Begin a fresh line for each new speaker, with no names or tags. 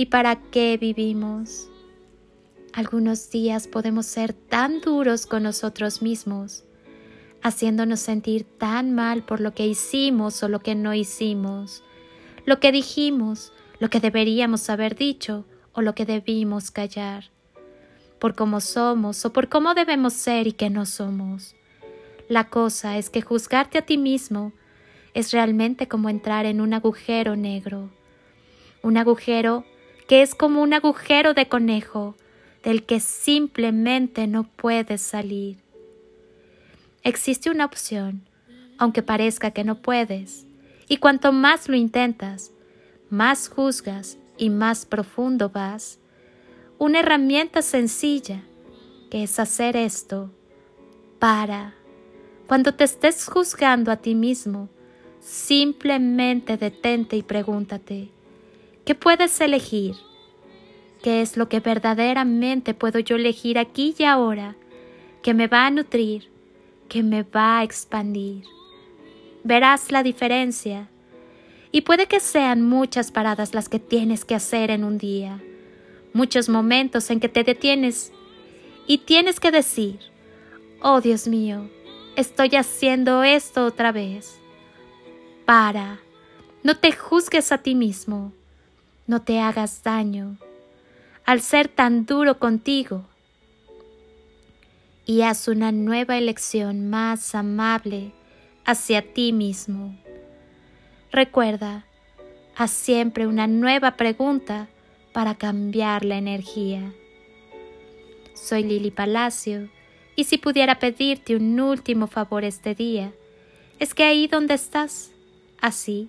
y para qué vivimos. Algunos días podemos ser tan duros con nosotros mismos, haciéndonos sentir tan mal por lo que hicimos o lo que no hicimos, lo que dijimos, lo que deberíamos haber dicho o lo que debimos callar, por cómo somos o por cómo debemos ser y que no somos. La cosa es que juzgarte a ti mismo es realmente como entrar en un agujero negro, un agujero que es como un agujero de conejo, del que simplemente no puedes salir. Existe una opción, aunque parezca que no puedes, y cuanto más lo intentas, más juzgas y más profundo vas. Una herramienta sencilla, que es hacer esto, para. Cuando te estés juzgando a ti mismo, simplemente detente y pregúntate, ¿qué puedes elegir? qué es lo que verdaderamente puedo yo elegir aquí y ahora, que me va a nutrir, que me va a expandir. Verás la diferencia. Y puede que sean muchas paradas las que tienes que hacer en un día, muchos momentos en que te detienes y tienes que decir, oh Dios mío, estoy haciendo esto otra vez. Para, no te juzgues a ti mismo, no te hagas daño al ser tan duro contigo y haz una nueva elección más amable hacia ti mismo. Recuerda, haz siempre una nueva pregunta para cambiar la energía. Soy Lili Palacio y si pudiera pedirte un último favor este día, es que ahí donde estás, así,